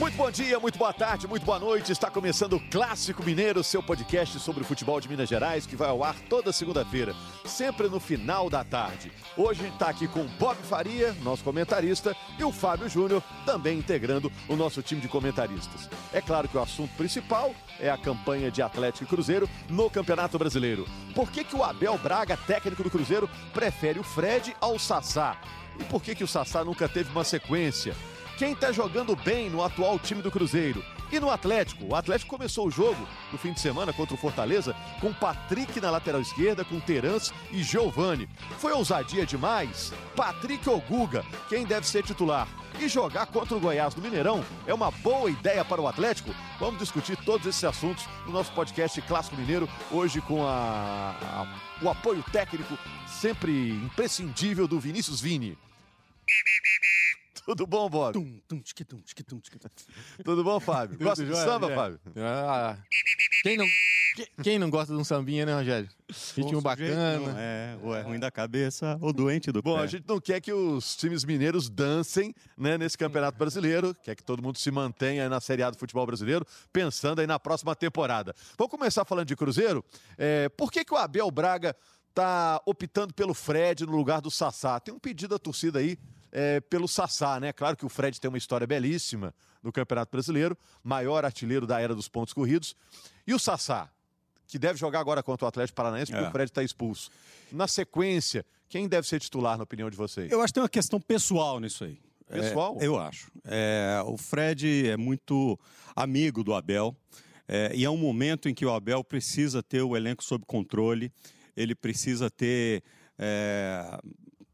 Muito bom dia, muito boa tarde, muito boa noite. Está começando o Clássico Mineiro, seu podcast sobre o futebol de Minas Gerais, que vai ao ar toda segunda-feira, sempre no final da tarde. Hoje está aqui com o Bob Faria, nosso comentarista, e o Fábio Júnior, também integrando o nosso time de comentaristas. É claro que o assunto principal é a campanha de Atlético e Cruzeiro no Campeonato Brasileiro. Por que, que o Abel Braga, técnico do Cruzeiro, prefere o Fred ao Sassá? E por que, que o Sassá nunca teve uma sequência? Quem está jogando bem no atual time do Cruzeiro? E no Atlético? O Atlético começou o jogo no fim de semana contra o Fortaleza com Patrick na lateral esquerda, com Terans e Giovani. Foi ousadia demais? Patrick ou Guga? Quem deve ser titular? E jogar contra o Goiás no Mineirão é uma boa ideia para o Atlético? Vamos discutir todos esses assuntos no nosso podcast Clássico Mineiro, hoje com a, a, o apoio técnico sempre imprescindível do Vinícius Vini. Tudo bom, Bob? Tum, tum, tchique, tum, tchique, tum, tchique, tum. Tudo bom, Fábio? Tudo Gosta de samba, é. Fábio? Ah, quem, não, que- quem não gosta de um sambinha, né, Rogério? Ritmo bacana. É, ou é ruim da cabeça, ou doente do Bom, pé. a gente não quer que os times mineiros dancem né, nesse Campeonato Brasileiro, quer que todo mundo se mantenha na Série A do futebol brasileiro, pensando aí na próxima temporada. Vamos começar falando de Cruzeiro. É, por que, que o Abel Braga está optando pelo Fred no lugar do Sassá? Tem um pedido da torcida aí é, pelo Sassá, né? Claro que o Fred tem uma história belíssima no Campeonato Brasileiro, maior artilheiro da era dos pontos corridos. E o Sassá, que deve jogar agora contra o Atlético Paranaense, porque É. o Fred está expulso. Na sequência, quem deve ser titular, na opinião de vocês? Eu acho que tem uma questão pessoal nisso aí. Pessoal? É, eu acho. É, o Fred é muito amigo do Abel. é, e é um momento em que o Abel precisa ter o elenco sob controle, ele precisa ter é,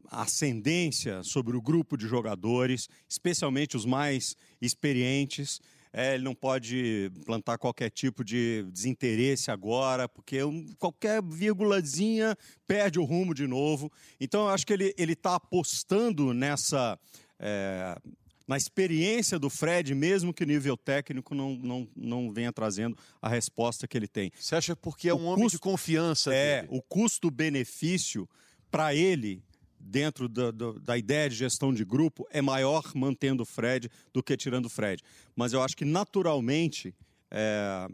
ascendência sobre o grupo de jogadores, especialmente os mais experientes. É, ele não pode plantar qualquer tipo de desinteresse agora, porque qualquer vírgulazinha perde o rumo de novo. Então, eu acho que ele está apostando nessa. é, na experiência do Fred, mesmo que o nível técnico não, não, não venha trazendo a resposta que ele tem. Você acha porque é O um homem de custo- confiança É, dele? o custo-benefício para ele, dentro da, do- da ideia de gestão de grupo, é maior mantendo o Fred do que tirando o Fred. Mas eu acho que naturalmente é,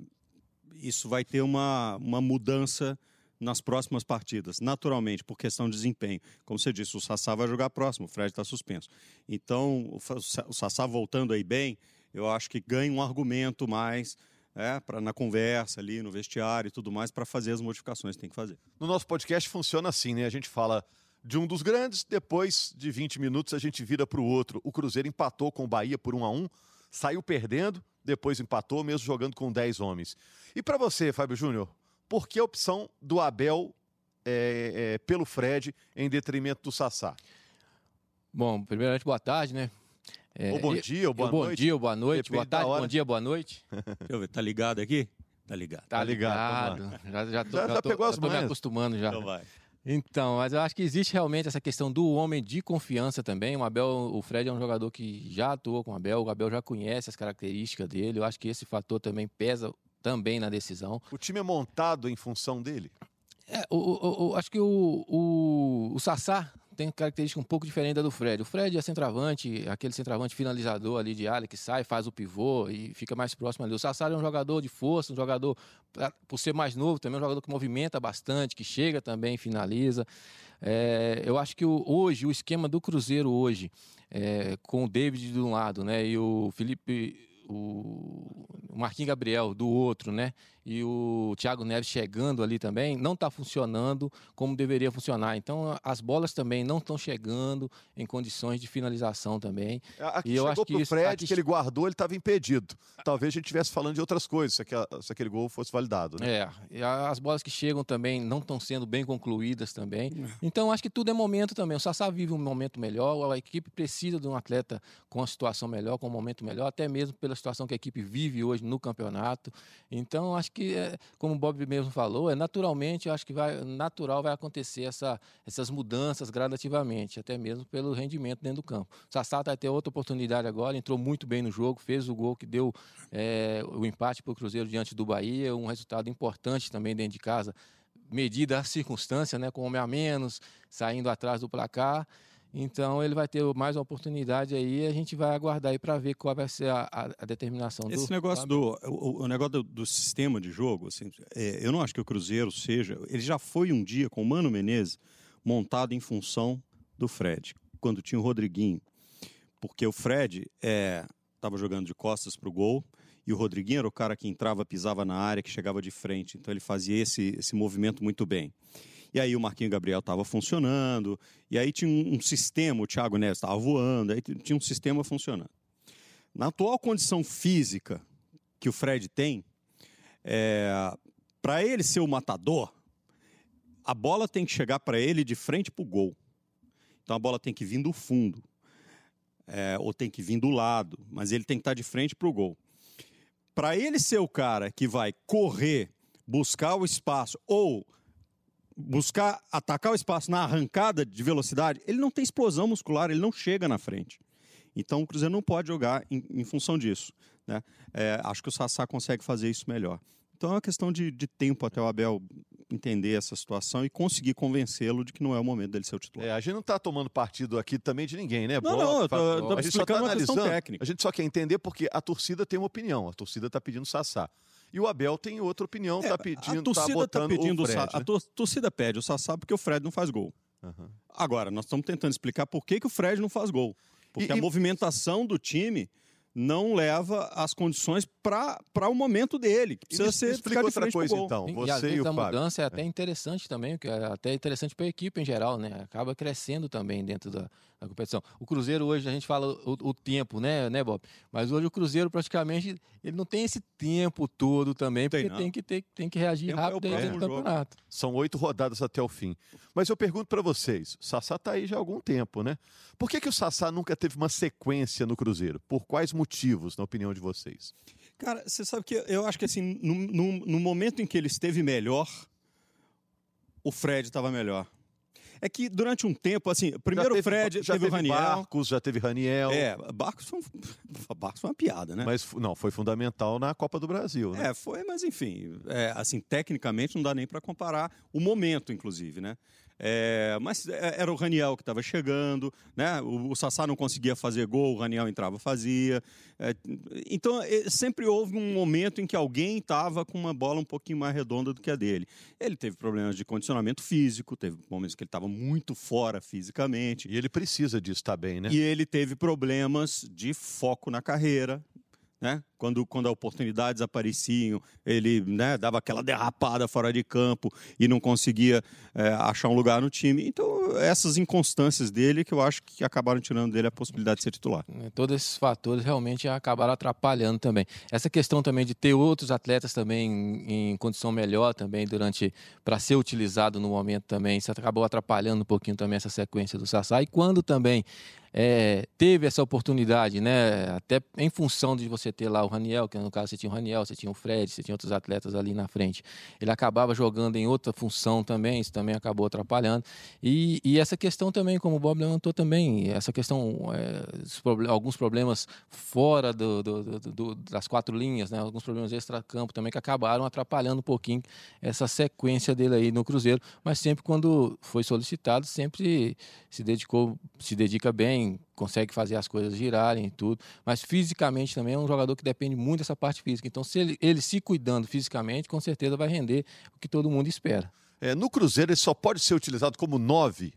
isso vai ter uma, uma mudança nas próximas partidas, naturalmente, por questão de desempenho. Como você disse, o Sassá vai jogar próximo, o Fred está suspenso. Então, o Sassá voltando aí bem, eu acho que ganha um argumento mais é, na conversa ali, no vestiário e tudo mais, para fazer as modificações que tem que fazer. No nosso podcast funciona assim, né? A gente fala de um dos grandes, depois de 20 minutos a gente vira para o outro. O Cruzeiro empatou com o Bahia por 1 a 1 saiu perdendo, depois empatou, mesmo jogando com 10 homens. E para você, Fábio Júnior, por que a opção do Abel é, é, pelo Fred em detrimento do Sassá? Bom, primeiramente, boa tarde, né? É, Ou bom dia, ou boa bom noite. dia, ou boa noite, Depende boa tarde, bom dia, boa noite. Deixa eu ver, tá ligado aqui? Tá ligado. Tá, ligado, ligado. Já, já, tô, Já- já tô- pegou as já tô me acostumando já. Então vai. Então, mas eu acho que existe realmente essa questão do homem de confiança também. O Abel, o Fred é um jogador que já atuou com o Abel, o Abel já conhece as características dele. Eu acho que esse fator também pesa também na decisão. O time é montado em função dele? É, o, o- o- acho que o, o, o Sassá tem característica um pouco diferente da do Fred. O Fred é centroavante, aquele centroavante finalizador ali de área que sai, faz o pivô e fica mais próximo ali. O Sassá é um jogador de força, um jogador, por ser mais novo, também é um jogador que movimenta bastante, que chega também, finaliza. É, eu acho que o- hoje, o esquema do Cruzeiro hoje, é, com o David de um lado, né, e o Felipe, o Marquinhos Gabriel do outro, né, e o Thiago Neves chegando ali também, não está funcionando como deveria funcionar. Então, as bolas também não estão chegando em condições de finalização também. E eu acho que isso- Fred, aqui- que ele guardou, ele estava impedido. Talvez a gente estivesse falando de outras coisas, se aquela- se aquele gol fosse validado. Né? É, e a- as bolas que chegam também não estão sendo bem concluídas também. Então, acho que tudo é momento também. O Sassá vive um momento melhor, a equipe precisa de um atleta com uma situação melhor, com um momento melhor, até mesmo pela situação que a equipe vive hoje no campeonato. Então, acho que, é, como o Bob mesmo falou, é naturalmente, eu acho que vai, natural vai acontecer essa, essas mudanças gradativamente, até mesmo pelo rendimento dentro do campo. O Sassá vai ter outra oportunidade agora, entrou muito bem no jogo, fez o gol que deu é, o empate para o Cruzeiro diante do Bahia, um resultado importante também dentro de casa, medida a circunstância, né, com homem a menos, saindo atrás do placar. Então ele vai ter mais uma oportunidade aí. A gente vai aguardar aí para ver qual vai ser a, a, a determinação Esse do. negócio do o, o negócio do, do, sistema de jogo, assim, é, eu não acho que o Cruzeiro seja. Ele já foi um dia com o Mano Menezes montado em função do Fred, quando tinha o Rodriguinho, porque o Fred estava é, jogando de costas para o gol e o Rodriguinho era o cara que entrava, pisava na área, que chegava de frente. Então ele fazia esse, esse movimento muito bem. E aí o Marquinho Gabriel estava funcionando, e aí tinha um, sistema, o Thiago Neves estava voando, aí tinha um sistema funcionando. Na atual condição física que o Fred tem, é, para ele ser o matador, a bola tem que chegar para ele de frente para o gol. Então a bola tem que vir do fundo, é, ou tem que vir do lado, mas ele tem que estar tá de frente para o gol. Para ele ser o cara que vai correr, buscar o espaço ou buscar atacar o espaço na arrancada de velocidade, ele não tem explosão muscular, ele não chega na frente. Então o Cruzeiro não pode jogar em, em função disso. Né? É, acho que o Sassá consegue fazer isso melhor. Então é uma questão de, de tempo até o Abel entender essa situação e conseguir convencê-lo de que não é o momento dele ser o titular. É, a gente não está tomando partido aqui também de ninguém, né? Não, não, eu tô, tô a gente só está analisando. A gente só quer entender porque a torcida tem uma opinião. A torcida está pedindo Sassá. E o Abel tem outra opinião, está é, pedindo, a torcida tá botando tá pedindo o Fred. Sa... Né? A torcida pede o Sassá porque o Fred não faz gol. Uhum. Agora, nós estamos tentando explicar por que, que o Fred não faz gol. Porque e, a e... movimentação do time não leva as condições para o momento dele. Que precisa ser explica outra coisa então. Você e, e a mudança é até é. interessante também, que é até interessante para a equipe em geral, né? Acaba crescendo também dentro da, da competição. O Cruzeiro hoje a gente fala o, o, tempo, né, né, Bob? Mas hoje o Cruzeiro praticamente ele não tem esse tempo todo também, porque tem, tem que ter, tem que reagir é, rápido é dentro do campeonato. São oito rodadas até o fim. Mas eu pergunto para vocês, o Sassá está aí já há algum tempo, né? Por que que o Sassá nunca teve uma sequência no Cruzeiro? Por quais motivos, na opinião de vocês? Cara, você sabe que eu acho que assim, no, no, no momento em que ele esteve melhor, o Fred estava melhor. É que durante um tempo, assim, primeiro o Fred, já teve, teve o Raniel. Barcos, já teve Raniel. É, Barcos foi, um, Barcos foi uma piada, né? Mas não, foi fundamental na Copa do Brasil, né? É, foi, mas enfim, é, assim, tecnicamente não dá nem para comparar o momento, inclusive, né? É, mas é, era o Raniel que estava chegando, né? O, o Sassá não conseguia fazer gol, o Raniel entrava fazia. É, então é, sempre houve um momento em que alguém estava com uma bola um pouquinho mais redonda do que a dele. Ele teve problemas de condicionamento físico, teve momentos que ele estava muito fora fisicamente. E ele precisa disso também, né? E ele teve problemas de foco na carreira, né? Quando, quando as oportunidades apareciam, ele né, dava aquela derrapada fora de campo e não conseguia é, achar um lugar no time. Então, essas inconstâncias dele que eu acho que acabaram tirando dele a possibilidade de ser titular. É, todos esses fatores realmente acabaram atrapalhando também. Essa questão também de ter outros atletas também em, em condição melhor também durante para ser utilizado no momento também, isso acabou atrapalhando um pouquinho também essa sequência do Sassá. E quando também é, teve essa oportunidade, né? Até em função de você ter lá o Raniel, que no caso você tinha o Raniel, você tinha o Fred, você tinha outros atletas ali na frente. Ele acabava jogando em outra função também, isso também acabou atrapalhando. E, e essa questão também, como o Bob levantou também, essa questão, é, alguns problemas fora do, do, do, das quatro linhas, né? Alguns problemas extra-campo também que acabaram atrapalhando um pouquinho essa sequência dele aí no Cruzeiro. Mas sempre quando foi solicitado, sempre se dedicou, se dedica bem consegue fazer as coisas girarem e tudo, mas fisicamente também é um jogador que depende muito dessa parte física. Então, se ele, ele se cuidando fisicamente, com certeza vai render o que todo mundo espera. É, no Cruzeiro, ele só pode ser utilizado como nove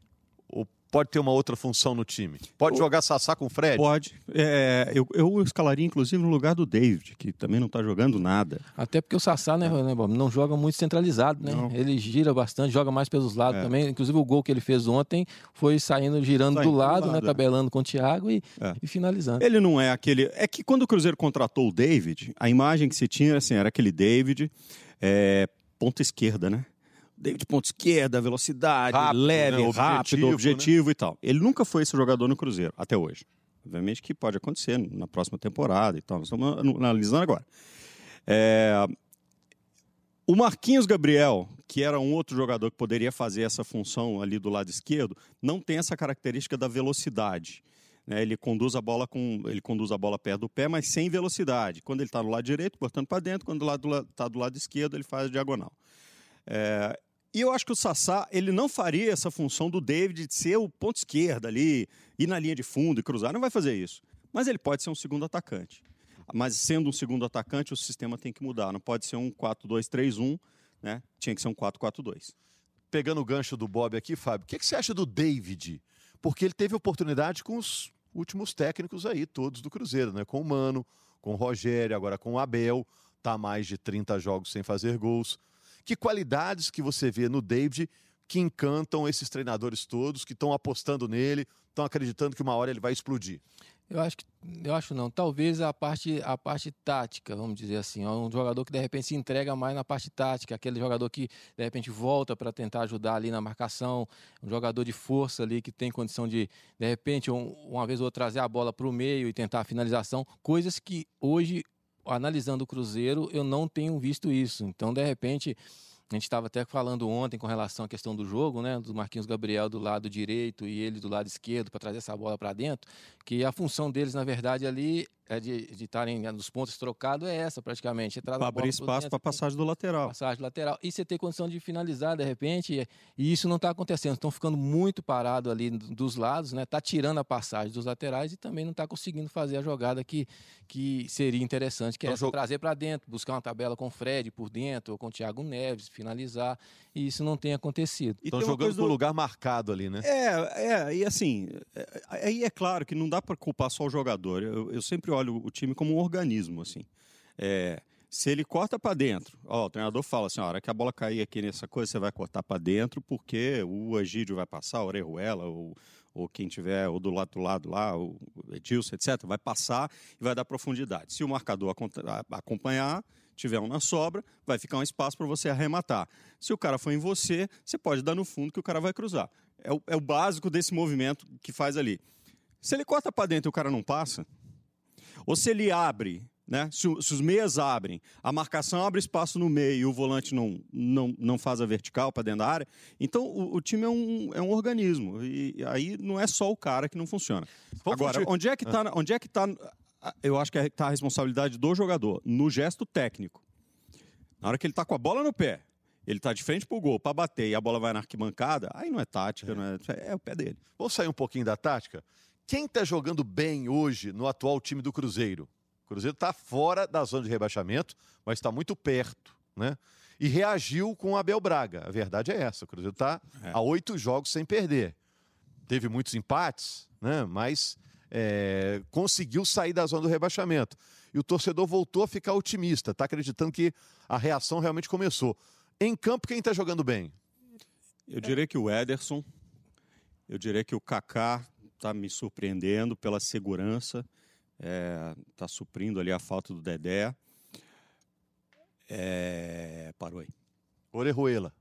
pode ter uma outra função no time? Pode o... jogar Sassá com o Fred? Pode. É, eu, eu escalaria, inclusive, no lugar do David, que também não está jogando nada. Até porque o Sassá, né, né Bob, não joga muito centralizado, né? Não. Ele gira bastante, joga mais pelos lados é. também. Inclusive, o gol que ele fez ontem foi saindo, girando Saindo do lado, do lado né? É. Tabelando com o Thiago e, é. e, finalizando. Ele não é aquele... É que quando o Cruzeiro contratou o David, a imagem que se tinha, assim, era aquele David, é, ponta esquerda, né? David ponto esquerda, velocidade, rápido, leve, né? rápido, objetivo, né? e tal. Ele nunca foi esse jogador no Cruzeiro, até hoje. Obviamente que pode acontecer na próxima temporada e tal. Nós estamos analisando agora. É... O Marquinhos Gabriel, que era um outro jogador que poderia fazer essa função ali do lado esquerdo, não tem essa característica da velocidade. Né? Ele conduz a bola com, ele conduz a bola perto do pé, mas sem velocidade. Quando ele está no lado direito, portando para dentro. Quando está do, lado, tá do lado esquerdo, ele faz a diagonal. É, E eu acho que o Sassá, ele não faria essa função do David de ser o ponto esquerda ali, ir na linha de fundo e cruzar, não vai fazer isso. Mas ele pode ser um segundo atacante. Mas sendo um segundo atacante, o sistema tem que mudar. Não pode ser um 4-2-3-1, né? Tinha que ser um 4-4-2. Pegando o gancho do Bob aqui, Fábio, o que, que você acha do David? Porque ele teve oportunidade com os últimos técnicos aí, todos do Cruzeiro, né? Com o Mano, com o Rogério, agora com o Abel, tá mais de 30 jogos sem fazer gols. Que qualidades que você vê no David que encantam esses treinadores todos, que estão apostando nele, estão acreditando que uma hora ele vai explodir? Eu acho que eu acho não. Talvez a parte a parte tática, vamos dizer assim, é um jogador que de repente se entrega mais na parte tática, aquele jogador que de repente volta para tentar ajudar ali na marcação, um jogador de força ali que tem condição de de repente um, uma vez ou outra trazer a bola para o meio e tentar a finalização, coisas que hoje analisando o Cruzeiro eu não tenho visto isso. Então de repente a gente estava até falando ontem com relação à questão do jogo, né? Do Marquinhos Gabriel do lado direito e ele do lado esquerdo para trazer essa bola para dentro, que a função deles, na verdade, ali é de estarem nos pontos trocados é essa, praticamente. Para abrir espaço para a passagem do lateral. Passagem do lateral. E você ter condição de finalizar, de repente, e isso não está acontecendo. Estão ficando muito parados ali dos lados, né? Está tirando a passagem dos laterais e também não está conseguindo fazer a jogada que, que seria interessante, que é então, trazer para dentro, buscar uma tabela com o Fred por dentro, ou com o Thiago Neves, finalizar. E isso não tem acontecido. Estão jogando do... lugar marcado ali, né? É, é, e assim, é, aí é, é claro que não dá para culpar só o jogador. Eu, eu sempre olho o time como um organismo, assim. É, se ele corta para dentro, ó, o treinador fala assim, a hora que a bola cair aqui nessa coisa, você vai cortar para dentro, porque o Egídio vai passar, o Orejuela, ou, ou quem tiver, ou do lado do lado lá, o Edilson, etc., vai passar e vai dar profundidade. Se o marcador acompanhar, tiver um na sobra, vai ficar um espaço para você arrematar. Se o cara for em você, você pode dar no fundo que o cara vai cruzar. É o, é o básico desse movimento que faz ali. Se ele corta para dentro e o cara não passa, ou se ele abre, né? Se, se, os meias abrem, a marcação abre espaço no meio e o volante não, não, não faz a vertical para dentro da área. Então o, o, time é um, é um organismo. E aí não é só o cara que não funciona. Vamos Agora, onde é que está. Onde é que tá, eu acho que está a responsabilidade do jogador, no gesto técnico. Na hora que ele está com a bola no pé, ele está de frente para o gol para bater e a bola vai na arquibancada, aí não é tática, é. Não é, é o pé dele. Vamos sair um pouquinho da tática? Quem está jogando bem hoje no atual time do Cruzeiro? O Cruzeiro está fora da zona de rebaixamento, mas está muito perto, né? E reagiu com o Abel Braga. A verdade é essa: o Cruzeiro está é. a oito jogos sem perder. Teve muitos empates, né? Mas é, conseguiu sair da zona do rebaixamento. E o torcedor voltou a ficar otimista, está acreditando que a reação realmente começou. Em campo, quem está jogando bem? Eu diria que o Ederson, eu diria que o Kaká está me surpreendendo pela segurança, está é, tá suprindo ali a falta do Dedé. É, parou aí. Orejuela.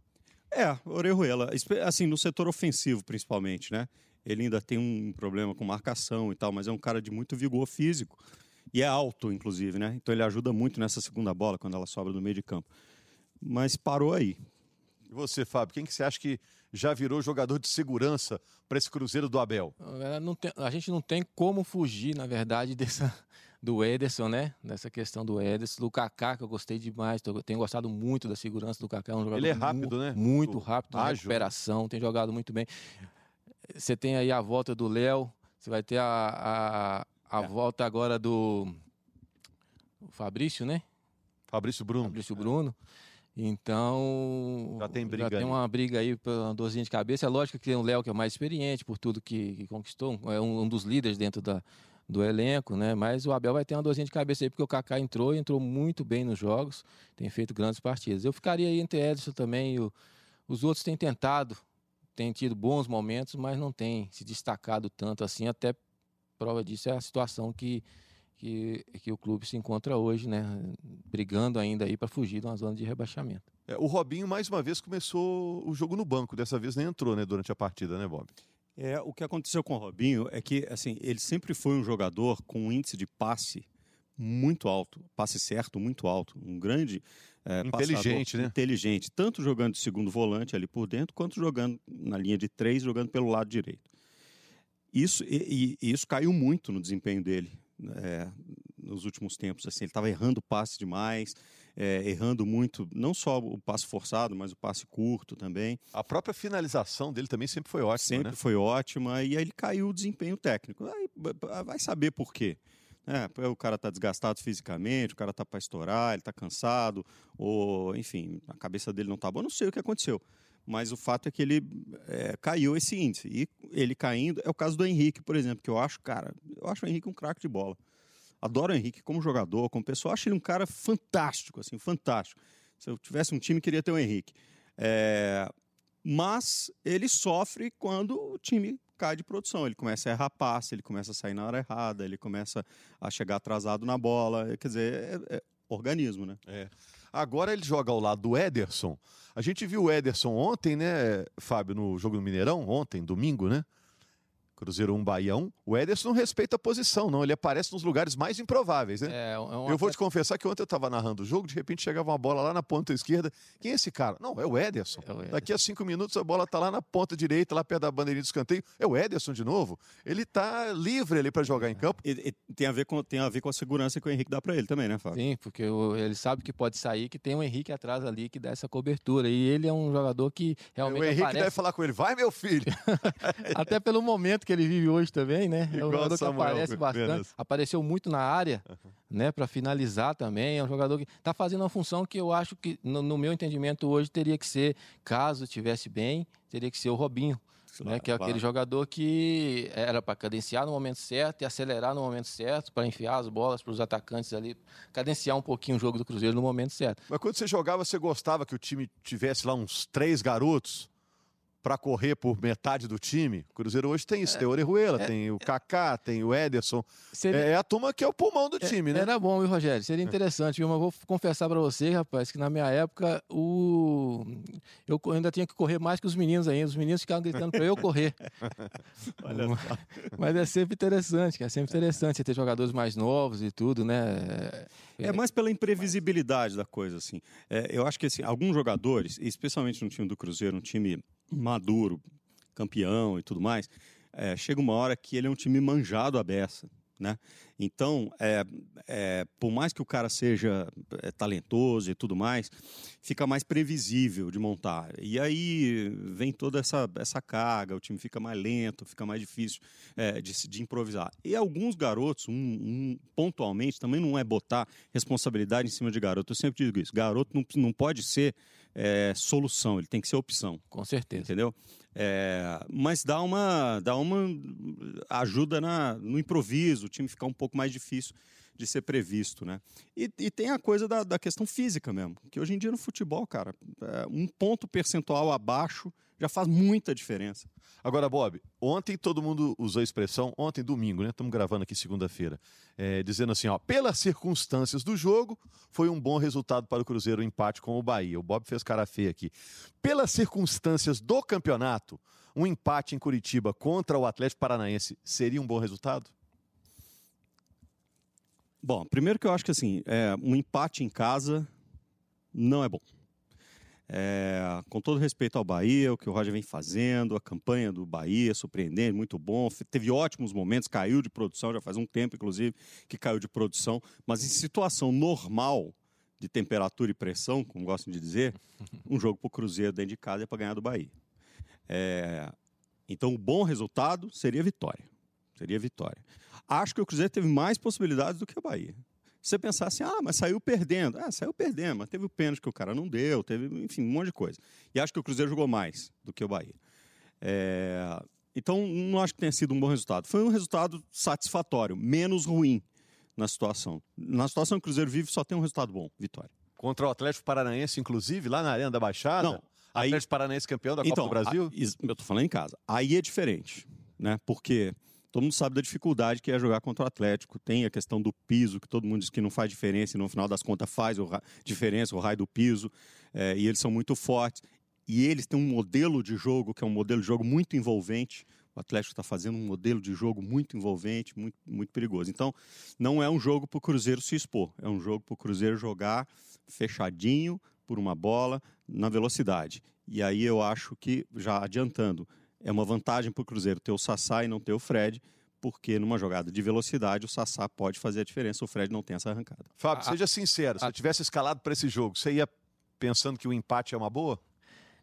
É, Orejuela. Assim, no setor ofensivo, principalmente, né? Ele ainda tem um problema com marcação e tal, mas é um cara de muito vigor físico. E é alto, inclusive, né? Então ele ajuda muito nessa segunda bola, quando ela sobra no meio de campo. Mas parou aí. E você, Fábio, quem que você acha que já virou jogador de segurança para esse Cruzeiro do Abel? Tem, a gente não tem como fugir, na verdade, dessa, do Ederson, né? Dessa questão do Ederson, do Kaká, que eu gostei demais. Eu tenho gostado muito da segurança do Kaká. É um jogador Ele é rápido, né? Muito rápido, na recuperação, tem jogado muito bem. Você tem aí a volta do Léo, você vai ter a, a, a é. volta agora do Fabrício, né? Fabrício Bruno. Fabrício Bruno. Então. Já tem briga. Já tem uma briga aí, uma dorzinha de cabeça. É lógico que tem o Léo, que é mais experiente por tudo que, que conquistou, é um, um, dos líderes dentro da, do elenco, né? Mas o Abel vai ter uma dorzinha de cabeça aí, porque o Kaká entrou e entrou muito bem nos jogos, tem feito grandes partidas. Eu ficaria aí entre Edson também. O, os outros têm tentado, têm tido bons momentos, mas não têm se destacado tanto assim. Até prova disso é a situação que que, que o clube se encontra hoje, né? Brigando ainda aí para fugir de uma zona de rebaixamento. É, o Robinho, mais uma vez, começou o jogo no banco. Dessa vez nem entrou né, durante a partida, né, Bob? É, o que aconteceu com o Robinho é que assim, ele sempre foi um jogador com um índice de passe muito alto, passe certo muito alto, um grande é, inteligente, passador, né? Inteligente, tanto jogando de segundo volante ali por dentro, quanto jogando na linha de três, jogando pelo lado direito. Isso, e, e isso caiu muito no desempenho dele é, nos últimos tempos. Assim, ele estava errando passe demais, é, errando muito, não só o passe forçado, mas o passe curto também. A própria finalização dele também sempre foi ótima. Sempre né? foi ótima, e aí ele caiu o desempenho técnico. Aí vai saber por quê. É, o cara está desgastado fisicamente, o cara está para estourar, ele está cansado, ou enfim, a cabeça dele não está boa, não sei o que aconteceu. Mas o fato é que ele é, caiu esse índice. E ele caindo é o caso do Henrique, por exemplo, que eu acho, cara, eu acho o Henrique um craque de bola. Adoro o Henrique como jogador, como pessoa, acho ele um cara fantástico, assim, fantástico. Se eu tivesse um time, queria ter o Henrique. É, mas ele sofre quando o time cai de produção. Ele começa a errar passe, ele começa a sair na hora errada, ele começa a chegar atrasado na bola. Quer dizer, é, é organismo, né? É. Agora ele joga ao lado do Ederson. A gente viu o Ederson ontem, né, Fábio, no jogo do Mineirão, ontem, domingo, né? Cruzeiro 1, Bahia 1, o Ederson não respeita a posição, não. Ele aparece nos lugares mais improváveis, né? É, é um eu vou te confessar que ontem eu estava narrando o jogo, de repente chegava uma bola lá na ponta esquerda. Quem é esse cara? Não, é o Ederson. É o Ederson. Daqui a cinco minutos a bola está lá na ponta direita, lá perto da bandeirinha do escanteio. É o Ederson de novo. Ele está livre ali para jogar em campo. E, e, tem, a ver com, tem a ver com a segurança que o Henrique dá para ele também, né, Fábio? Sim, porque o, ele sabe que pode sair, que tem o Henrique atrás ali que dá essa cobertura. E ele é um jogador que realmente. O Henrique aparece... deve falar com ele: vai, meu filho. Até pelo momento que ele vive hoje também né? É um jogador que aparece bastante. Apareceu muito na área, uhum. né? Para finalizar também. É um jogador que está fazendo uma função que eu acho que, no, no, meu entendimento, hoje teria que ser, caso estivesse bem, teria que ser o Robinho. Claro, né, que é claro. aquele jogador que era para cadenciar no momento certo e acelerar no momento certo, para enfiar as bolas para os atacantes ali, cadenciar um pouquinho o jogo do Cruzeiro no momento certo. Mas quando você jogava, você gostava que o time tivesse lá uns três garotos para correr por metade do time. O Cruzeiro hoje tem isso, é, tem o Orejuela, é, tem o Kaká, tem o Ederson. Seria, é, é, a turma que é o pulmão do é, time, né? Era bom, viu, Rogério? Seria é. interessante, viu? Mas vou confessar para você, rapaz, que na minha época o... eu ainda tinha que correr mais que os meninos ainda. Os meninos ficavam gritando para eu correr. Olha só. Mas é sempre interessante, é sempre interessante você ter jogadores mais novos e tudo, né? É mais pela imprevisibilidade da coisa, assim. eu acho que assim, alguns jogadores, especialmente no time do Cruzeiro, um time maduro, campeão e tudo mais, é, chega uma hora que ele é um time manjado à beça. Né? Então, é, é, por mais que o cara seja é, talentoso e tudo mais, fica mais previsível de montar. E aí vem toda essa, essa carga, o time fica mais lento, fica mais difícil é, de, de, improvisar. E alguns garotos, um, um, pontualmente, também não é botar responsabilidade em cima de garoto. Eu sempre digo isso: garoto não, não pode ser é, solução, ele tem que ser opção. Com certeza. Entendeu? É, mas dá uma, dá uma ajuda na, no improviso, o time ficar um pouco mais difícil de ser previsto, né? E, e tem a coisa da, da, questão física mesmo, que hoje em dia no futebol, cara, é, um ponto percentual abaixo já faz muita diferença. Agora, Bob, ontem todo mundo usou a expressão, ontem domingo, né? Estamos gravando aqui segunda-feira, é, dizendo assim, ó, pelas circunstâncias do jogo, foi um bom resultado para o Cruzeiro o empate com o Bahia. O Bob fez cara feia aqui. Pelas circunstâncias do campeonato, um empate em Curitiba contra o Atlético Paranaense seria um bom resultado? Bom, primeiro que eu acho que assim, é, um empate em casa não é bom. É, com todo respeito ao Bahia, o que o Roger vem fazendo, a campanha do Bahia, surpreendente, muito bom. Teve ótimos momentos, caiu de produção, já faz um tempo, inclusive, que caiu de produção. Mas em situação normal de temperatura e pressão, como gostam de dizer, um jogo para o Cruzeiro dentro de casa é para ganhar do Bahia. É, então, o bom resultado seria vitória. Seria vitória. Acho que o Cruzeiro teve mais possibilidades do que o Bahia. Você pensar assim, ah, mas saiu perdendo. Ah, saiu perdendo, mas teve o pênalti que o cara não deu, teve, enfim, um monte de coisa. E acho que o Cruzeiro jogou mais do que o Bahia. É... Então, não acho que tenha sido um bom resultado. Foi um resultado satisfatório, menos ruim na situação. Na situação que o Cruzeiro vive, só tem um resultado bom, vitória. Contra o Atlético Paranaense, inclusive, lá na Arena da Baixada? Não. Aí... Atlético Paranaense campeão da então, Copa do Brasil? A... eu estou falando em casa. Aí é diferente, né? Porque todo mundo sabe da dificuldade que é jogar contra o Atlético. Tem a questão do piso, que todo mundo diz que não faz diferença, e no final das contas faz o diferença, o raio do piso. É, e eles são muito fortes. E eles têm um modelo de jogo que é um modelo de jogo muito envolvente. O Atlético está fazendo um modelo de jogo muito envolvente, muito, muito perigoso. Então, não é um jogo para o Cruzeiro se expor. É um jogo para o Cruzeiro jogar fechadinho por uma bola na velocidade. E aí eu acho que, já adiantando, é uma vantagem para o Cruzeiro ter o Sassá e não ter o Fred, porque numa jogada de velocidade o Sassá pode fazer a diferença, o Fred não tem essa arrancada. Fábio, a, seja sincero, se a, eu tivesse escalado para esse jogo, você ia pensando que o empate é uma boa?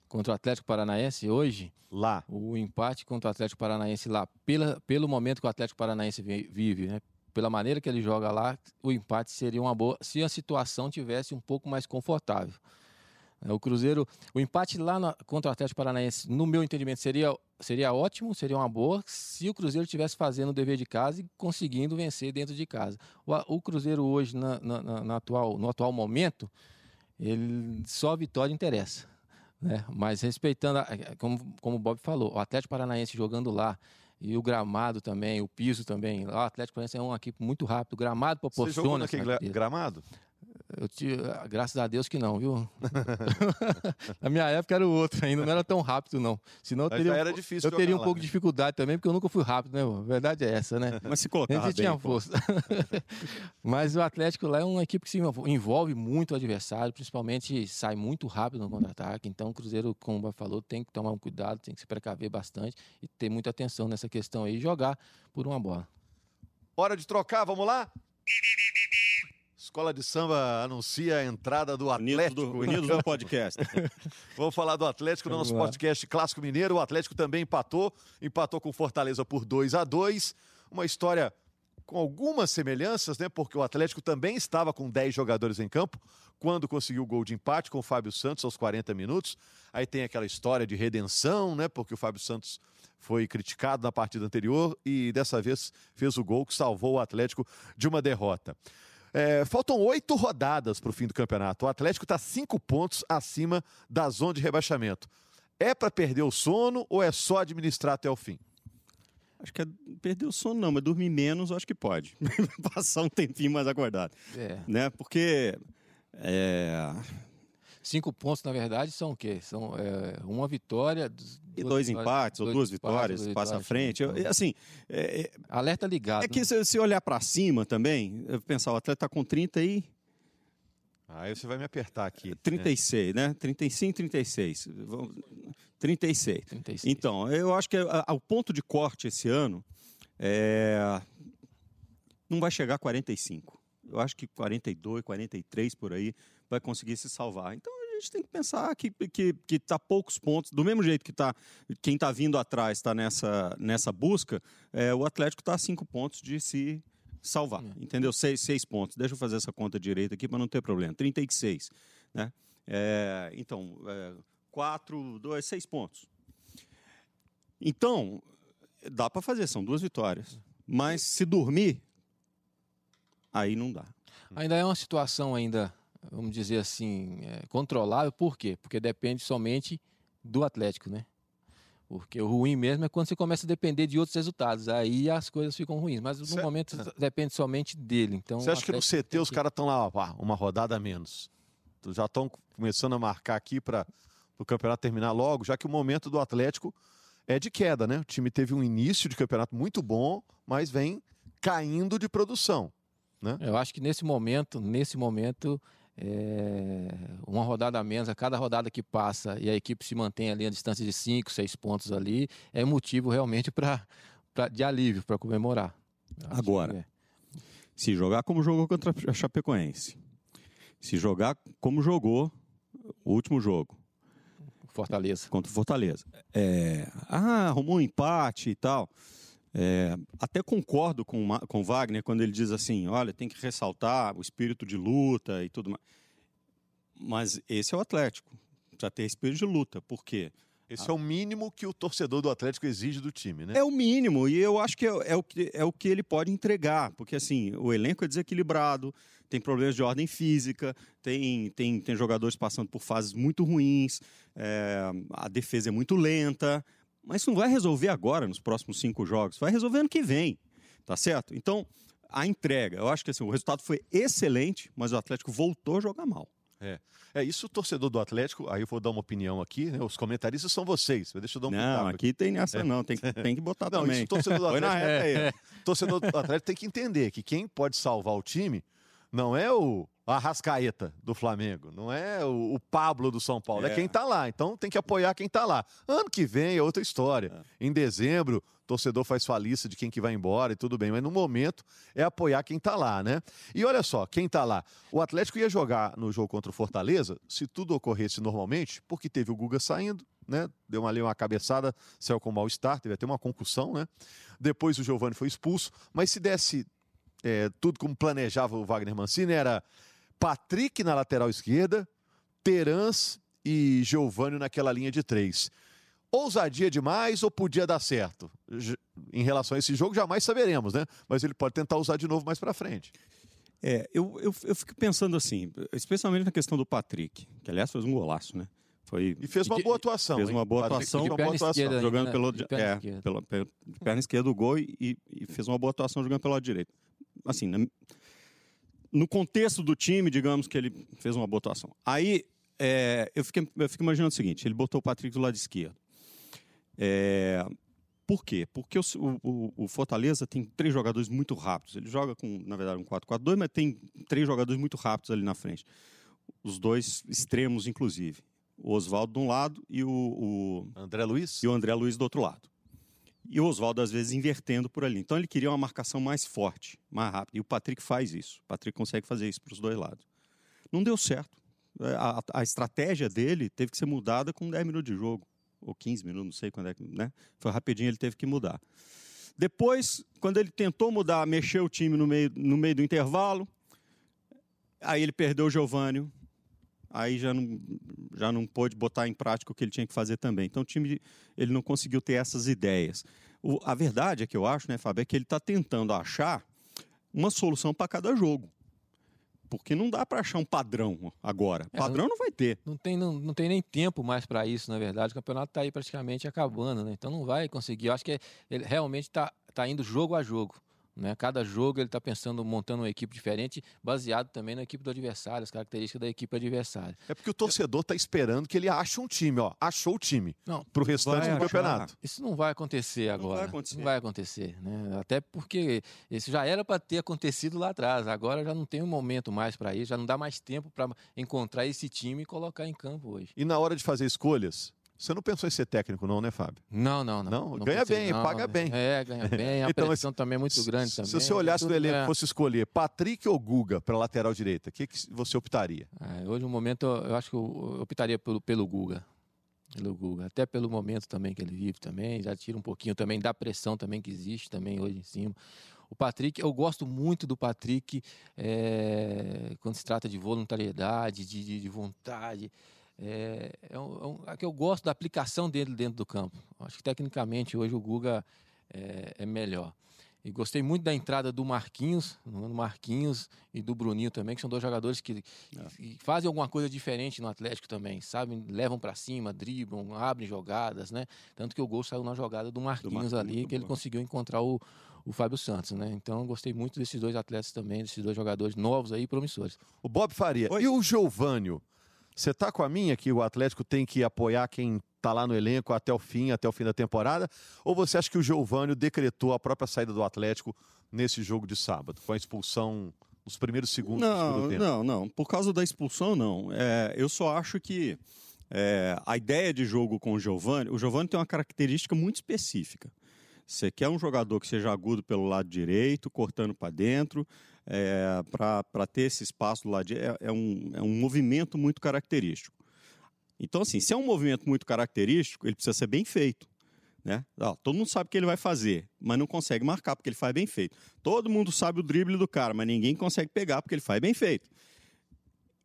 Contra o Atlético Paranaense hoje? Lá. O empate contra o Atlético Paranaense lá, pela, pelo momento que o Atlético Paranaense vive, né? pela maneira que ele joga lá, o empate seria uma boa se a situação tivesse um pouco mais confortável. O Cruzeiro, o empate lá na, contra o Atlético Paranaense, no meu entendimento, seria, seria ótimo, seria uma boa, se o Cruzeiro estivesse fazendo o dever de casa e conseguindo vencer dentro de casa. O, o Cruzeiro hoje, na, na, na, atual, no atual momento, ele, só a vitória interessa. Né? Mas respeitando, a, como, como o Bob falou, o Atlético Paranaense jogando lá, e o gramado também, o piso também. O Atlético Paranaense é uma equipe muito rápido, o gramado proporciona... Você jogou naquele gramado? Eu te, graças a Deus que não, viu? Na minha época era o outro ainda, não era tão rápido, não. Senão eu teria, era difícil eu teria um lá, pouco né? de dificuldade também, porque eu nunca fui rápido, né? A verdade é essa, né? Mas se colocar bem, tinha força. Mas o Atlético lá é uma equipe que se envolve muito o adversário, principalmente sai muito rápido no contra-ataque. Então o Cruzeiro, como o falou, tem que tomar um cuidado, tem que se precaver bastante e ter muita atenção nessa questão aí e jogar por uma bola. Hora de trocar, vamos lá? Escola de Samba anuncia a entrada do Atlético. Unidos do, do podcast. Vamos falar do Atlético no nosso podcast Clássico Mineiro. O Atlético também empatou, empatou com Fortaleza por 2 a 2 Uma história com algumas semelhanças, né? Porque o Atlético também estava com 10 jogadores em campo quando conseguiu o gol de empate com o Fábio Santos aos 40 minutos. Aí tem aquela história de redenção, né? Porque o Fábio Santos foi criticado na partida anterior e dessa vez fez o gol que salvou o Atlético de uma derrota. É, faltam oito rodadas para o fim do campeonato. O Atlético está cinco pontos acima da zona de rebaixamento. É para perder o sono ou é só administrar até o fim? Acho que é perder o sono não, mas dormir menos acho que pode. Passar um tempinho mais acordado. É. Né? Porque é, Cinco pontos, na verdade, são o quê? São é, uma vitória. E dois empates ou duas vitórias, passa à frente. Eu, assim, é, é, Alerta ligado. É que né? se, se olhar para cima também, eu pensar, o atleta está com 30 aí. Aí você vai me apertar aqui. 36, né? né? 35, 36. 36. 36. Então, eu acho que o ponto de corte esse ano é... não vai chegar a 45. Eu acho que 42, 43 por aí vai conseguir se salvar. Então a gente tem que pensar que que que tá poucos pontos, do mesmo jeito que tá quem está vindo atrás está nessa nessa busca, é, o Atlético está a cinco pontos de se salvar, é. entendeu? Seis, seis pontos. Deixa eu fazer essa conta direita aqui para não ter problema. 36, né? É, então, é, quatro, dois, seis pontos. Então, dá para fazer, são duas vitórias. Mas se dormir, aí não dá. Ainda é uma situação ainda vamos dizer assim, é, controlável. Por quê? Porque depende somente do Atlético, né? Porque o ruim mesmo é quando você começa a depender de outros resultados. Aí as coisas ficam ruins. Mas no certo. momento depende somente dele. Então, você acha que no CT os caras estão lá, ó, uma rodada a menos? Já estão começando a marcar aqui para o campeonato terminar logo, já que o momento do Atlético é de queda, né? O time teve um início de campeonato muito bom, mas vem caindo de produção. Né? Eu acho que nesse momento, nesse momento, é, uma rodada a menos a cada rodada que passa e a equipe se mantém ali a distância de 5, 6 pontos ali, é motivo realmente para de alívio, para comemorar. Agora, é. se jogar como jogou contra a Chapecoense, se jogar como jogou o último jogo, Fortaleza. Contra o Fortaleza. É, ah, arrumou um empate e tal. É, até concordo com, com Wagner quando ele diz assim: olha, tem que ressaltar o espírito de luta e tudo mais. Mas esse é o Atlético. Precisa ter espírito de luta. Por quê? Esse ah. é o mínimo que o torcedor do Atlético exige do time, né? É o mínimo, e eu acho que é, é, o, que, é o que ele pode entregar, porque assim, o elenco é desequilibrado, tem problemas de ordem física, tem, tem, tem jogadores passando por fases muito ruins, é, a defesa é muito lenta, mas não vai resolver agora, nos próximos cinco jogos. Vai resolver ano que vem. Tá certo? Então, a entrega. Eu acho que assim, o resultado foi excelente, mas o Atlético voltou a jogar mal. É. É isso, o torcedor do Atlético, aí eu vou dar uma opinião aqui, né? Os comentaristas são vocês. Deixa eu dar um Não, aqui, aqui tem essa é. não, tem, tem que botar não, também. Isso, torcedor do Atlético, é. torcedor do Atlético tem que entender que quem pode salvar o time não é o Arrascaeta do Flamengo, não é o, o Pablo do São Paulo, é. é quem está lá. Então tem que apoiar quem está lá. Ano que vem é outra história. É. Em dezembro, torcedor faz sua lista de quem que vai embora e tudo bem, mas no momento é apoiar quem está lá, né? E olha só, quem está lá, o Atlético ia jogar no jogo contra o Fortaleza, se tudo ocorresse normalmente, porque teve o Guga saindo, né? Deu ali uma cabeçada, saiu com mal-estar, teve até uma concussão, né? Depois o Giovani foi expulso, mas se desse é, tudo como planejava o Wagner Mancini, era Patrick na lateral esquerda, Terans e Giovani naquela linha de três. Ousadia demais ou podia dar certo? Em relação a esse jogo, jamais saberemos, né? Mas ele pode tentar usar de novo mais para frente. É, eu, eu, eu fico pensando assim, especialmente na questão do Patrick, que aliás fez um golaço, né? Foi... E fez uma boa atuação. Fez uma boa atuação, uma boa atuação jogando né? pelo, de perna, é, esquerda. Pela, pela, perna esquerda do gol e, e, fez uma boa atuação jogando pelo lado direito. Assim, no contexto do time, digamos que ele fez uma boa atuação. Aí é, eu, fiquei, eu fico imaginando o seguinte: ele botou o Patrick do lado esquerdo. É, por quê? Porque o, o, o, Fortaleza tem três jogadores muito rápidos. Ele joga com, na verdade, um 4-4-2, mas tem três jogadores muito rápidos ali na frente. Os dois extremos, inclusive. O Oswaldo de um lado e o, o, André Luiz e o André Luiz do outro lado. E o Oswaldo, às vezes, invertendo por ali. Então ele queria uma marcação mais forte, mais rápida. E o Patrick faz isso. O Patrick consegue fazer isso para os dois lados. Não deu certo. A, a, estratégia dele teve que ser mudada com 10 minutos de jogo. Ou 15 minutos, não sei quando é que. Né? Foi rapidinho, ele teve que mudar. Depois, quando ele tentou mudar, mexer o time no meio, no meio do intervalo, aí ele perdeu o Giovânio, aí já não, já não pôde botar em prática o que ele tinha que fazer também. Então o time ele não conseguiu ter essas ideias. O, a verdade é que eu acho, né, Fábio, é que ele está tentando achar uma solução para cada jogo. Porque não dá para achar um padrão agora. É, padrão não, não, vai ter. Não tem, não, não tem nem tempo mais para isso, na verdade. O campeonato está aí praticamente acabando, né? Então não vai conseguir. Eu acho que ele realmente está tá indo jogo a jogo. Né? Cada jogo ele está pensando, montando uma equipe diferente, baseado também na equipe do adversário, as características da equipe adversária. É porque o torcedor está esperando que ele ache um time, ó, achou o time para o restante do campeonato. Isso não vai acontecer agora. Não vai acontecer. Não vai acontecer né? Até porque isso já era para ter acontecido lá atrás. Agora já não tem um momento mais para isso, já não dá mais tempo para encontrar esse time e colocar em campo hoje. E na hora de fazer escolhas, você não pensou em ser técnico, não, né, Fábio? Não, não, não. não? não ganha bem, não, paga bem. É, ganha bem. A então, pressão também é muito grande também. Se você olhasse no elenco e é... fosse escolher Patrick ou Guga para lateral direita, o que, que você optaria? É, hoje, no momento, eu acho que eu optaria pelo, pelo Guga. Pelo Guga. Até pelo momento também que ele vive também. Já tira um pouquinho também da pressão também que existe também hoje em cima. O Patrick, eu gosto muito do Patrick é, quando se trata de voluntariedade, de, de, de vontade. É, é, um, é, é que eu gosto da aplicação dele dentro do campo. Acho que tecnicamente hoje o Guga é, é melhor. E gostei muito da entrada do Marquinhos, do Marquinhos e do Bruninho também, que são dois jogadores que, é. que fazem alguma coisa diferente no Atlético também, sabem? Levam para cima, driblam, abrem jogadas, né? Tanto que o gol saiu na jogada do Marquinhos, do Marquinhos ali, que ele conseguiu encontrar o, o Fábio Santos, né? Então gostei muito desses dois atletas também, desses dois jogadores novos aí, promissores. O Bob Faria Oi. e o Giovânio? Você está com a minha que o Atlético tem que apoiar quem está lá no elenco até o fim, até o fim da temporada? Ou você acha que o Giovânio decretou a própria saída do Atlético nesse jogo de sábado, com a expulsão nos primeiros segundos não, do tempo? Não, não. Por causa da expulsão, não. É, eu só acho que é, a ideia de jogo com o Giovani, o Giovani tem uma característica muito específica. Você quer um jogador que seja agudo pelo lado direito, cortando para dentro, é, para ter esse espaço lado de, é, é, um, é um movimento muito característico. Então, assim, se é um movimento muito característico, ele precisa ser bem feito. Né? Ó, todo mundo sabe o que ele vai fazer, mas não consegue marcar porque ele faz bem feito. Todo mundo sabe o drible do cara, mas ninguém consegue pegar porque ele faz bem feito.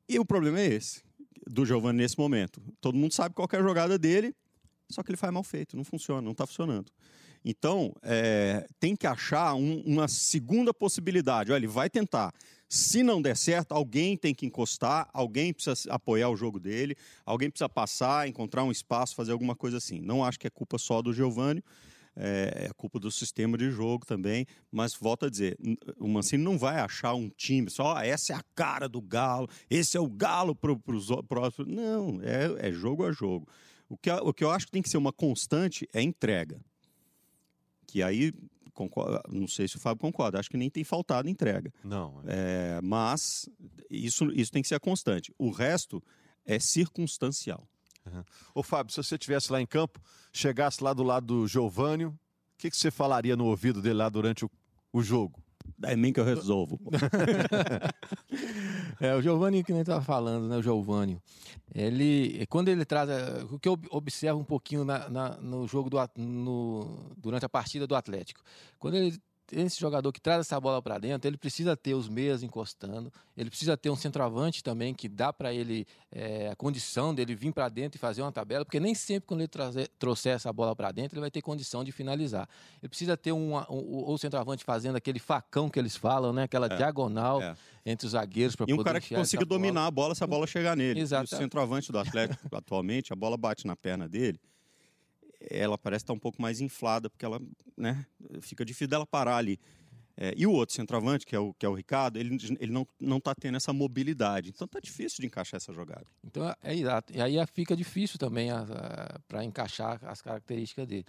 E o problema é esse, do Giovanni nesse momento. Todo mundo sabe qual é a jogada dele, só que ele faz mal feito, não funciona, não está funcionando. Então, é, tem que achar um, uma segunda possibilidade. Olha, ele vai tentar. Se não der certo, alguém tem que encostar, alguém precisa apoiar o jogo dele, alguém precisa passar, encontrar um espaço, fazer alguma coisa assim. Não acho que é culpa só do Giovanni, é, é culpa do sistema de jogo também, mas volto a dizer, o Mancini não vai achar um time só, ah, essa é a cara do Galo, esse é o Galo para os próximos. Não, é, é jogo a jogo. O que, o que eu acho que tem que ser uma constante é entrega que aí não sei se o Fábio concorda, acho que nem tem faltado entrega. Não. É... É, mas isso, isso tem que ser constante. O resto é circunstancial. Uhum. Ô Fábio, se você estivesse lá em campo, chegasse lá do lado do Giovânio, que, que você falaria no ouvido dele lá durante o, o jogo? É mim que eu resolvo. é, o Giovanni que nem estava falando, né? O Giovanni. Ele, quando ele traz. Eh, o que eu observo um pouquinho na, na, no jogo do, no, durante a partida do Atlético. Quando ele esse jogador que traz essa bola para dentro, ele precisa ter os meias encostando, ele precisa ter um centroavante também que dá para ele é, a condição dele vir para dentro e fazer uma tabela, porque nem sempre quando ele trazer, trouxer essa bola para dentro ele vai ter condição de finalizar. Ele precisa ter um, um, um centroavante fazendo aquele facão que eles falam, né? aquela é, diagonal é. entre os zagueiros para poder. E um cara que consiga dominar bola. a bola se a bola chegar nele. Exato. o centroavante do Atlético atualmente, a bola bate na perna dele ela parece estar um pouco mais inflada, porque ela né, fica difícil dela parar ali. É, e o outro centroavante, que é o, que é o Ricardo, ele, ele não está tendo essa mobilidade. Então está difícil de encaixar essa jogada. Então é exato. E aí fica difícil também para encaixar as características dele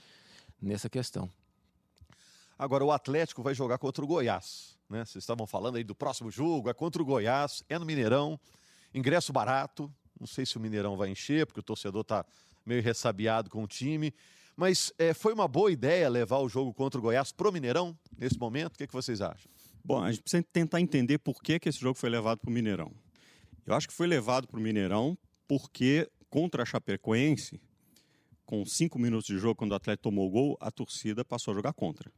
nessa questão. Agora, o Atlético vai jogar contra o Goiás. Né? Vocês estavam falando aí do próximo jogo, é contra o Goiás, é no Mineirão, ingresso barato. Não sei se o Mineirão vai encher, porque o torcedor está meio ressabiado com o time. Mas é, foi uma boa ideia levar o jogo contra o Goiás pro Mineirão nesse momento? O que, que vocês acham? Bom, a gente precisa tentar entender por que, que esse jogo foi levado para o Mineirão. Eu acho que foi levado para o Mineirão porque contra a Chapecoense, com cinco minutos de jogo, quando o Atlético tomou o gol, a torcida passou a jogar contra.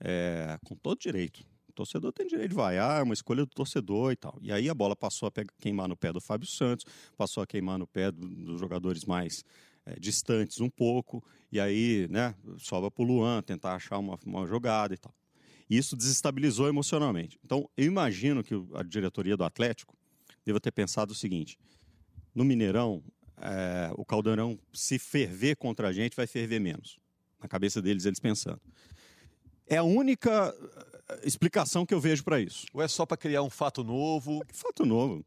É, com todo direito. Torcedor tem direito de vaiar, é uma escolha do torcedor e tal. E aí a bola passou a pegar, queimar no pé do Fábio Santos, passou a queimar no pé do, dos jogadores mais é, distantes um pouco, e aí né, sobra para o Luan tentar achar uma, uma jogada e tal. E isso desestabilizou emocionalmente. Então, eu imagino que a diretoria do Atlético deva ter pensado o seguinte: no Mineirão, é, o Caldeirão, se ferver contra a gente, vai ferver menos. Na cabeça deles, eles pensando. É a única eh, explicação que eu vejo para isso. Ou é só para criar um fato novo? Que fato novo?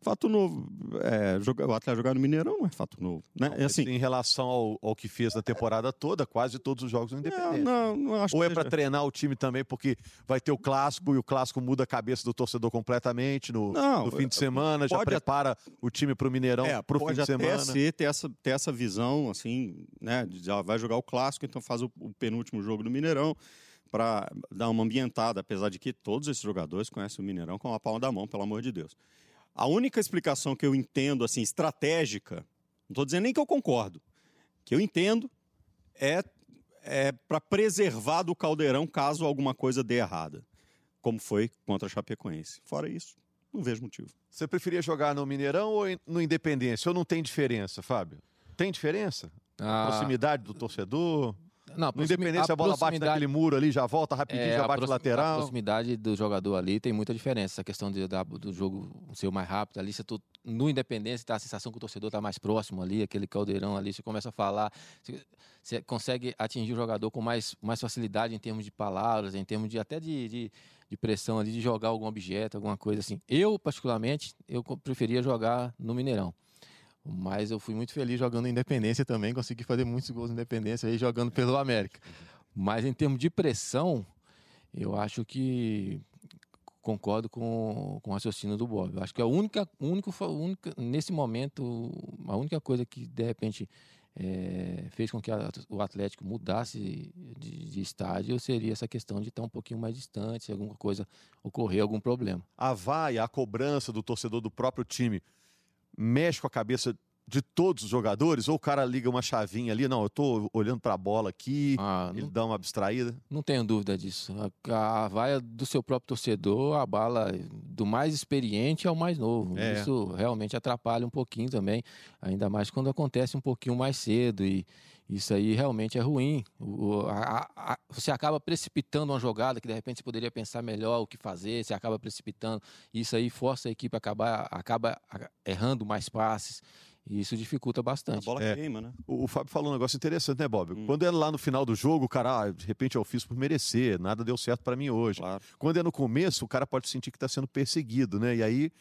Fato novo. É, jogar, o Atlético jogar no Mineirão não é fato novo. Né? Não, é assim, em relação ao, ao, que fez na temporada toda, quase todos os jogos no Independente. Não, não, não acho Ou é para treinar o time também, porque vai ter o clássico e o clássico muda a cabeça do torcedor completamente no, não, no fim de semana, já prepara o time para o Mineirão é, para o fim de semana. Ser, ter, essa, ter essa visão, assim, né? Já vai jogar o clássico, então faz o, o penúltimo jogo no Mineirão para dar uma ambientada, apesar de que todos esses jogadores conhecem o Mineirão com a palma da mão, pelo amor de Deus. A única explicação que eu entendo, assim, estratégica, não estou dizendo nem que eu concordo, que eu entendo é, é para preservar do caldeirão caso alguma coisa dê errada, como foi contra a Chapecoense. Fora isso, não vejo motivo. Você preferia jogar no Mineirão ou no Independência? Ou não tem diferença, Fábio? Tem diferença? Ah. Proximidade do torcedor? Não, no Independência, a bola bate naquele muro ali, já volta rapidinho, é, já bate lateral. A proximidade do jogador ali tem muita diferença. Essa questão de, da, do jogo ser mais rápido ali, você tu, no Independência tá a sensação que o torcedor está mais próximo ali, aquele caldeirão ali, você começa a falar, você, você, consegue atingir o jogador com mais, mais facilidade em termos de palavras, em termos de até de, de, de pressão ali, de jogar algum objeto, alguma coisa assim. Eu, particularmente, eu preferia jogar no Mineirão. Mas eu fui muito feliz jogando Independência também, consegui fazer muitos gols Independência aí jogando pelo América. Mas em termos de pressão, eu acho que concordo com, com o raciocínio do Bob. Eu acho que a única, único, única, nesse momento, a única coisa que de repente é, fez com que a, o Atlético mudasse de, de, estádio seria essa questão de estar um pouquinho mais distante, se alguma coisa ocorrer, algum problema. A vaia, a cobrança do torcedor do próprio time mexe com a cabeça de todos os jogadores? Ou o cara liga uma chavinha ali, não, eu estou olhando para a bola aqui, ah, ele não, dá uma abstraída? Não tenho dúvida disso. A, a vaia do seu próprio torcedor, a bala do mais experiente ao mais novo. É. Isso realmente atrapalha um pouquinho também, ainda mais quando acontece um pouquinho mais cedo e isso aí realmente é ruim. O, a, a, você acaba precipitando uma jogada que de repente você poderia pensar melhor o que fazer, você acaba precipitando. Isso aí força a equipe a acabar, acaba errando mais passes. E isso dificulta bastante. A bola é. queima, né? O, o, Fábio falou um negócio interessante, né, Bob? Hum. Quando é lá no final do jogo, o cara, ah, de repente eu fiz por merecer, nada deu certo para mim hoje. Claro. Quando é no começo, o cara pode sentir que está sendo perseguido, né? E aí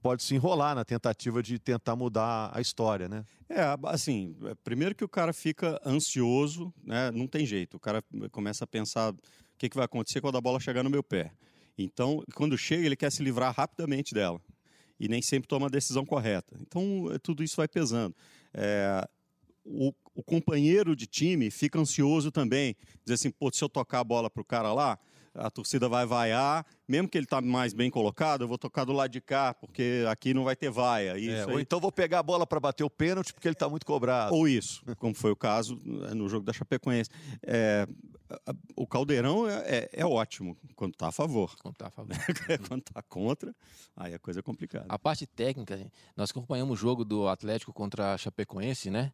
pode se enrolar na tentativa de tentar mudar a história, né? É, assim, é, primeiro que o cara fica ansioso, né? Não tem jeito. O cara começa a pensar o que, que vai acontecer quando a bola chegar no meu pé. Então, quando chega, ele quer se livrar rapidamente dela. E nem sempre toma a decisão correta. Então, é, tudo isso vai pesando. É, o, o, companheiro de time fica ansioso também. Diz assim, pô, se eu tocar a bola para o cara lá, a torcida vai vaiar, mesmo que ele está mais bem colocado, eu vou tocar do lado de cá, porque aqui não vai ter vaia. É, ou então vou pegar a bola para bater o pênalti, porque ele está muito cobrado. Ou isso, como foi o caso no jogo da Chapecoense. É, o Caldeirão é, é, é ótimo quando está a favor. Quando está a favor. quando está contra, aí a coisa é complicada. A parte técnica, nós acompanhamos o jogo do Atlético contra a Chapecoense, né?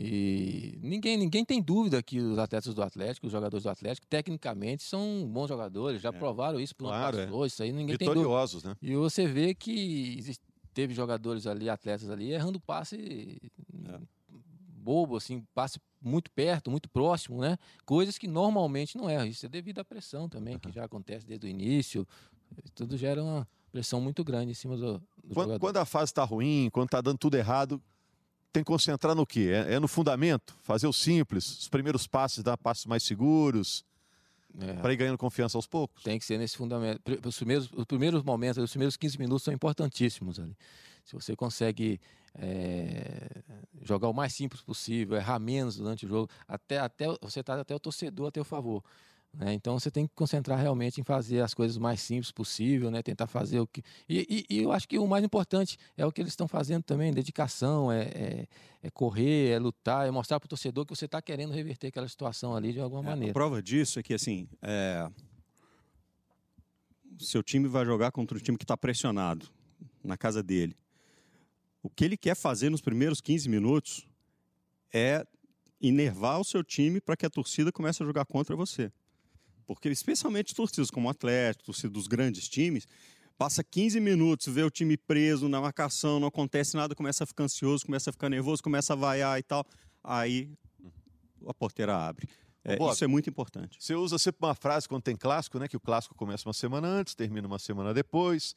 E ninguém, ninguém tem dúvida que os atletas do Atlético, os jogadores do Atlético, tecnicamente são bons jogadores, já é. provaram isso por claro, passou, é. isso aí ninguém tem dúvida. né? E você vê que teve jogadores ali, atletas ali, errando passe é. bobo, assim, passe muito perto, muito próximo, né? Coisas que normalmente não erram. Isso é devido à pressão também, uhum. que já acontece desde o início. Tudo gera uma pressão muito grande em cima do, do quando. Quando a fase está ruim, quando está dando tudo errado, tem que concentrar no quê? É, é, no fundamento, fazer o simples, os primeiros passos, dar passos mais seguros, é. para ir ganhando confiança aos poucos. Tem que ser nesse fundamento. Os primeiros, os primeiros momentos, os primeiros 15 minutos são importantíssimos ali. Se você consegue é, jogar o mais simples possível, errar menos durante o jogo, até, até você está até o torcedor a teu favor. Né? Então você tem que concentrar realmente em fazer as coisas mais simples possível, né? tentar fazer o que. E, e, e, eu acho que o mais importante é o que eles estão fazendo também: dedicação, é, é, é correr, é lutar, é mostrar para o torcedor que você está querendo reverter aquela situação ali de alguma é, maneira. A prova disso é que, assim, é... seu time vai jogar contra um time que está pressionado na casa dele. O que ele quer fazer nos primeiros 15 minutos é enervar o seu time para que a torcida comece a jogar contra você. Porque, especialmente torcidas como o Atlético, torcida dos grandes times, passa 15 minutos, vê o time preso na marcação, não acontece nada, começa a ficar ansioso, começa a ficar nervoso, começa a vaiar e tal. Aí a porteira abre. É, isso é muito importante. Você usa sempre uma frase quando tem clássico, né? Que o clássico começa uma semana antes, termina uma semana depois.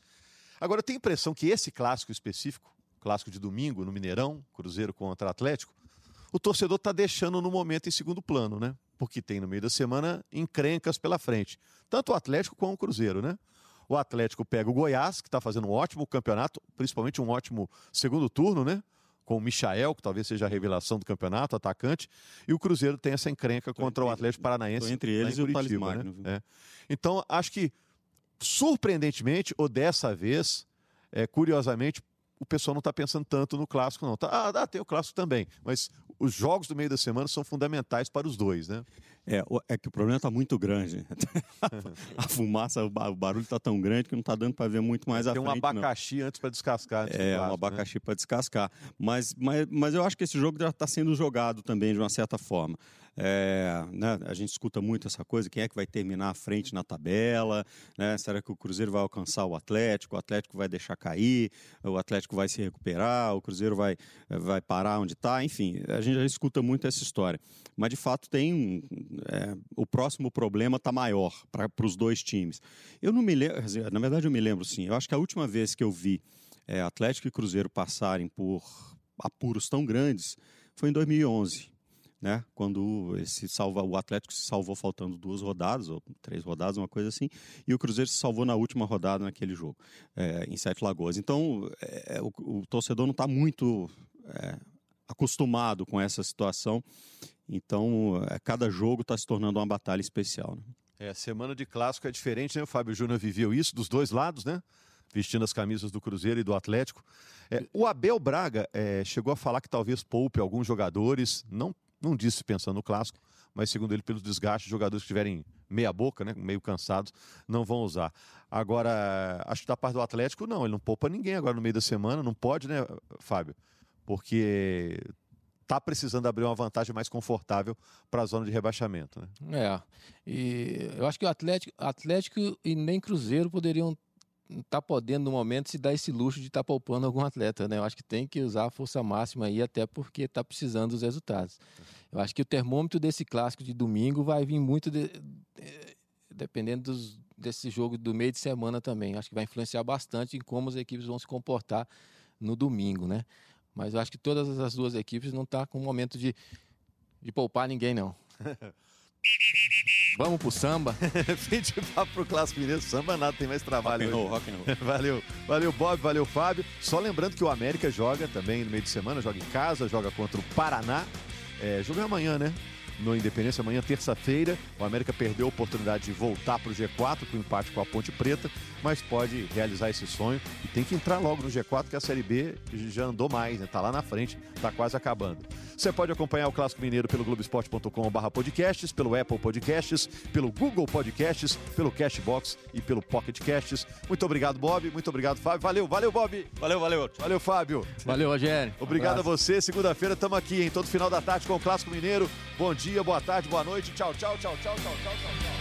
Agora, eu tenho a impressão que esse clássico específico, clássico de domingo, no Mineirão, Cruzeiro contra Atlético, o torcedor está deixando no momento em segundo plano, né? Porque tem no meio da semana encrencas pela frente. Tanto o Atlético como o Cruzeiro, né? O Atlético pega o Goiás, que está fazendo um ótimo campeonato, principalmente um ótimo segundo turno, né? Com o Michael, que talvez seja a revelação do campeonato, atacante, e o Cruzeiro tem essa encrenca tô contra entre, o Atlético Paranaense. Entre eles e o Thales Magno. Né? É. Então, acho que, surpreendentemente, ou dessa vez, é, curiosamente, o pessoal não está pensando tanto no clássico, não. Tá, ah, tem o clássico também, mas os jogos do meio da semana são fundamentais para os dois, né? É, é que o problema está muito grande. a fumaça, o barulho está tão grande que não está dando para ver muito mais tem frente. Tem um abacaxi não. antes para descascar. Antes é, um né? abacaxi né? para descascar. Mas, mas, mas eu acho que esse jogo já está sendo jogado também, de uma certa forma. É, né, a gente escuta muito essa coisa, quem é que vai terminar à frente na tabela, né, será que o Cruzeiro vai alcançar o Atlético, o Atlético vai deixar cair, o Atlético vai se recuperar, o Cruzeiro vai, vai parar onde está, enfim, a gente já escuta muito essa história. Mas de fato tem é, o próximo problema está maior para os dois times. Eu não me lembro, na verdade eu me lembro sim, eu acho que a última vez que eu vi é, Atlético e Cruzeiro passarem por apuros tão grandes foi em 2011 né? Quando esse salva, o Atlético se salvou faltando duas rodadas, ou três rodadas, uma coisa assim, e o Cruzeiro se salvou na última rodada naquele jogo, é, em Sete Lagoas. Então, é, o, o, torcedor não está muito é, acostumado com essa situação, então é, cada jogo está se tornando uma batalha especial. Né? É, semana de clássico é diferente, né? O Fábio Júnior viveu isso dos dois lados, né? Vestindo as camisas do Cruzeiro e do Atlético. É, o Abel Braga é, chegou a falar que talvez poupe alguns jogadores, não não disse pensando no clássico, mas segundo ele, pelos desgastes, jogadores que estiverem meia boca, né, meio cansados, não vão usar. Agora, acho que da parte do Atlético, não, ele não poupa ninguém agora no meio da semana, não pode, né, Fábio? Porque está precisando abrir uma vantagem mais confortável para a zona de rebaixamento. Né? É, e eu acho que o Atlético, Atlético e nem Cruzeiro poderiam está podendo no momento se dar esse luxo de estar tá poupando algum atleta, né? Eu acho que tem que usar a força máxima aí, até porque está precisando dos resultados. Eu acho que o termômetro desse clássico de domingo vai vir muito de, de, dependendo dos, desse jogo do meio de semana também. Acho que vai influenciar bastante em como as equipes vão se comportar no domingo, né? Mas eu acho que todas as duas equipes não estão tá com o momento de, de poupar ninguém, não. Vamos pro samba. Fim de papo pro Clássico Mineiro. Samba nada, tem mais trabalho. Rock and roll, rock and roll. valeu. Valeu, Bob. Valeu, Fábio. Só lembrando que o América joga também no meio de semana, joga em casa, joga contra o Paraná. É, jogo é amanhã, né? No Independência amanhã, terça-feira. O América perdeu a oportunidade de voltar para o G4 com o empate com a Ponte Preta, mas pode realizar esse sonho e tem que entrar logo no G4, que a Série B já andou mais, né? Tá lá na frente, tá quase acabando. Você pode acompanhar o Clássico Mineiro pelo Globoesporte.com.br podcasts, pelo Apple Podcasts, pelo Google Podcasts, pelo Cashbox e pelo Pocket Casts. Muito obrigado, Bob. Muito obrigado, Fábio. Valeu, valeu, Bob. Valeu, valeu. Valeu, Fábio. Valeu, Rogério. Obrigado um a você. Segunda-feira estamos aqui, em todo final da tarde com o Clássico Mineiro. Bom dia, boa tarde, boa noite. Tchau, tchau, tchau, tchau, tchau, tchau, tchau.